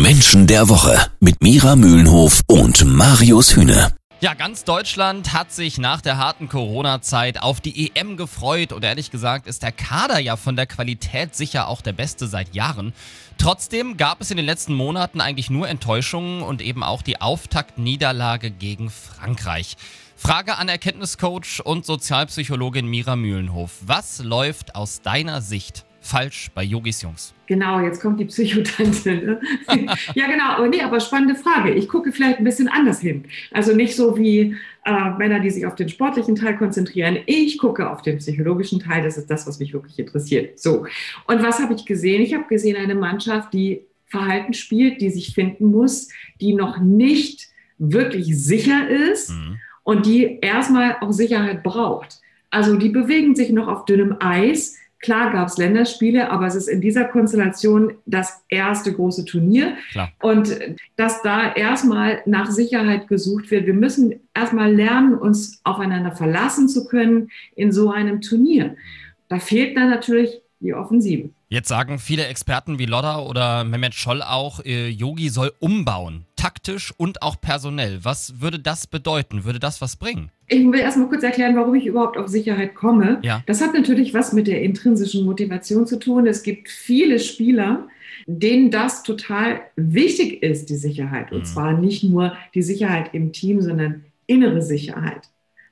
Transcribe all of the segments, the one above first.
Menschen der Woche mit Mira Mühlenhof und Marius Hühne. Ja, ganz Deutschland hat sich nach der harten Corona-Zeit auf die EM gefreut und ehrlich gesagt ist der Kader ja von der Qualität sicher auch der beste seit Jahren. Trotzdem gab es in den letzten Monaten eigentlich nur Enttäuschungen und eben auch die Auftaktniederlage gegen Frankreich. Frage an Erkenntniscoach und Sozialpsychologin Mira Mühlenhof. Was läuft aus deiner Sicht falsch bei Yogis Jungs? Genau, jetzt kommt die Psychotante. Ne? ja, genau. Aber nee, aber spannende Frage. Ich gucke vielleicht ein bisschen anders hin. Also nicht so wie äh, Männer, die sich auf den sportlichen Teil konzentrieren. Ich gucke auf den psychologischen Teil. Das ist das, was mich wirklich interessiert. So. Und was habe ich gesehen? Ich habe gesehen eine Mannschaft, die Verhalten spielt, die sich finden muss, die noch nicht wirklich sicher ist mhm. und die erstmal auch Sicherheit braucht. Also die bewegen sich noch auf dünnem Eis Klar gab es Länderspiele, aber es ist in dieser Konstellation das erste große Turnier. Klar. Und dass da erstmal nach Sicherheit gesucht wird. Wir müssen erstmal lernen, uns aufeinander verlassen zu können in so einem Turnier. Da fehlt dann natürlich die Offensive. Jetzt sagen viele Experten wie Lodda oder Mehmet Scholl auch, äh, Yogi soll umbauen, taktisch und auch personell. Was würde das bedeuten? Würde das was bringen? Ich will erstmal kurz erklären, warum ich überhaupt auf Sicherheit komme. Ja. Das hat natürlich was mit der intrinsischen Motivation zu tun. Es gibt viele Spieler, denen das total wichtig ist, die Sicherheit. Und mhm. zwar nicht nur die Sicherheit im Team, sondern innere Sicherheit.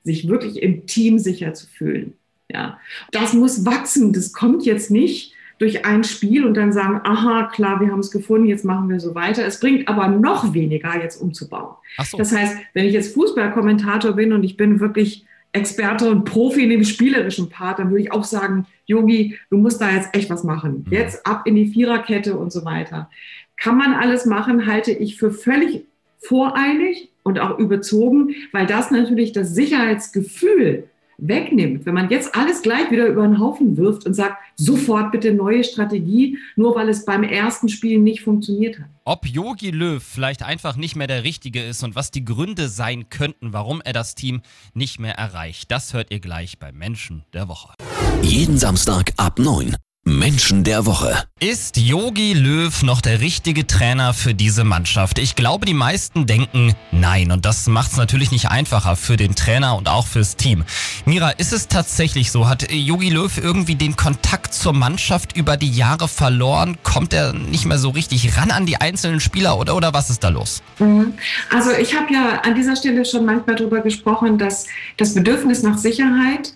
Sich wirklich im Team sicher zu fühlen. Ja. Das muss wachsen. Das kommt jetzt nicht durch ein Spiel und dann sagen, aha, klar, wir haben es gefunden, jetzt machen wir so weiter. Es bringt aber noch weniger, jetzt umzubauen. So. Das heißt, wenn ich jetzt Fußballkommentator bin und ich bin wirklich Experte und Profi in dem spielerischen Part, dann würde ich auch sagen, Yogi, du musst da jetzt echt was machen. Mhm. Jetzt ab in die Viererkette und so weiter. Kann man alles machen, halte ich für völlig voreilig und auch überzogen, weil das natürlich das Sicherheitsgefühl wegnimmt, wenn man jetzt alles gleich wieder über den Haufen wirft und sagt, sofort bitte neue Strategie, nur weil es beim ersten Spiel nicht funktioniert hat. Ob Yogi Löw vielleicht einfach nicht mehr der Richtige ist und was die Gründe sein könnten, warum er das Team nicht mehr erreicht, das hört ihr gleich beim Menschen der Woche. Jeden Samstag ab 9. Menschen der Woche. Ist Yogi Löw noch der richtige Trainer für diese Mannschaft? Ich glaube, die meisten denken nein. Und das macht es natürlich nicht einfacher für den Trainer und auch fürs Team. Mira, ist es tatsächlich so? Hat Yogi Löw irgendwie den Kontakt zur Mannschaft über die Jahre verloren? Kommt er nicht mehr so richtig ran an die einzelnen Spieler oder, oder was ist da los? Mhm. Also ich habe ja an dieser Stelle schon manchmal darüber gesprochen, dass das Bedürfnis nach Sicherheit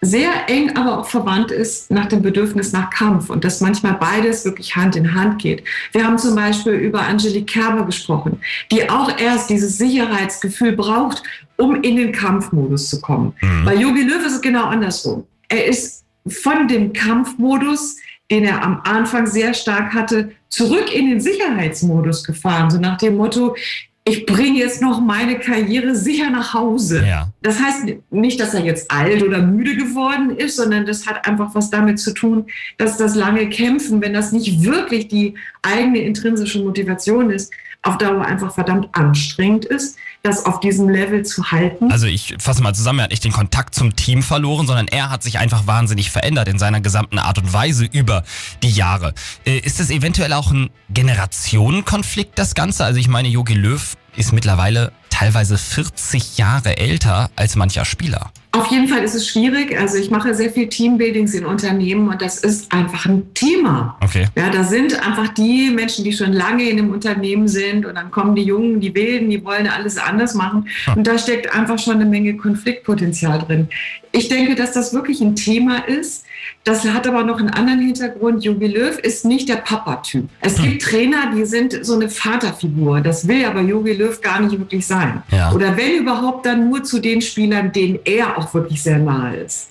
sehr eng aber auch verwandt ist nach dem Bedürfnis nach Kampf und dass manchmal beides wirklich Hand in Hand geht. Wir haben zum Beispiel über Angelique Kerber gesprochen, die auch erst dieses Sicherheitsgefühl braucht, um in den Kampfmodus zu kommen. Mhm. Bei Yogi Löw ist es genau andersrum. Er ist von dem Kampfmodus, den er am Anfang sehr stark hatte, zurück in den Sicherheitsmodus gefahren, so nach dem Motto, ich bringe jetzt noch meine Karriere sicher nach Hause. Ja. Das heißt nicht, dass er jetzt alt oder müde geworden ist, sondern das hat einfach was damit zu tun, dass das lange Kämpfen, wenn das nicht wirklich die eigene intrinsische Motivation ist, auf Dauer einfach verdammt anstrengend ist, das auf diesem Level zu halten. Also ich fasse mal zusammen, er hat nicht den Kontakt zum Team verloren, sondern er hat sich einfach wahnsinnig verändert in seiner gesamten Art und Weise über die Jahre. Äh, ist es eventuell auch ein Generationenkonflikt, das Ganze? Also ich meine, Jogi Löw ist mittlerweile teilweise 40 Jahre älter als mancher Spieler. Auf jeden Fall ist es schwierig. Also ich mache sehr viel Teambuildings in Unternehmen und das ist einfach ein Thema. Okay. Ja, da sind einfach die Menschen, die schon lange in dem Unternehmen sind und dann kommen die Jungen, die Wilden, die wollen alles anders machen. Hm. Und da steckt einfach schon eine Menge Konfliktpotenzial drin. Ich denke, dass das wirklich ein Thema ist. Das hat aber noch einen anderen Hintergrund. Jogi Löw ist nicht der Papa-Typ. Es hm. gibt Trainer, die sind so eine Vaterfigur. Das will aber Jogi Löw gar nicht wirklich sein. Ja. Oder wenn überhaupt, dann nur zu den Spielern, denen er auch wirklich sehr nahe ist.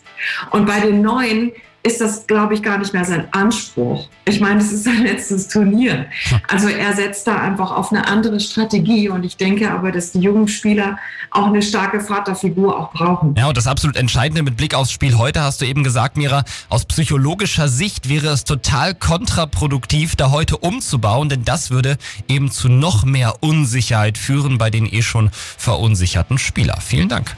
Und bei den Neuen ist das, glaube ich, gar nicht mehr sein Anspruch. Ich meine, es ist sein letztes Turnier. Also er setzt da einfach auf eine andere Strategie und ich denke aber, dass die jungen Spieler auch eine starke Vaterfigur auch brauchen. Ja, und das absolut Entscheidende mit Blick aufs Spiel heute hast du eben gesagt, Mira, aus psychologischer Sicht wäre es total kontraproduktiv, da heute umzubauen, denn das würde eben zu noch mehr Unsicherheit führen bei den eh schon verunsicherten Spieler. Vielen Dank.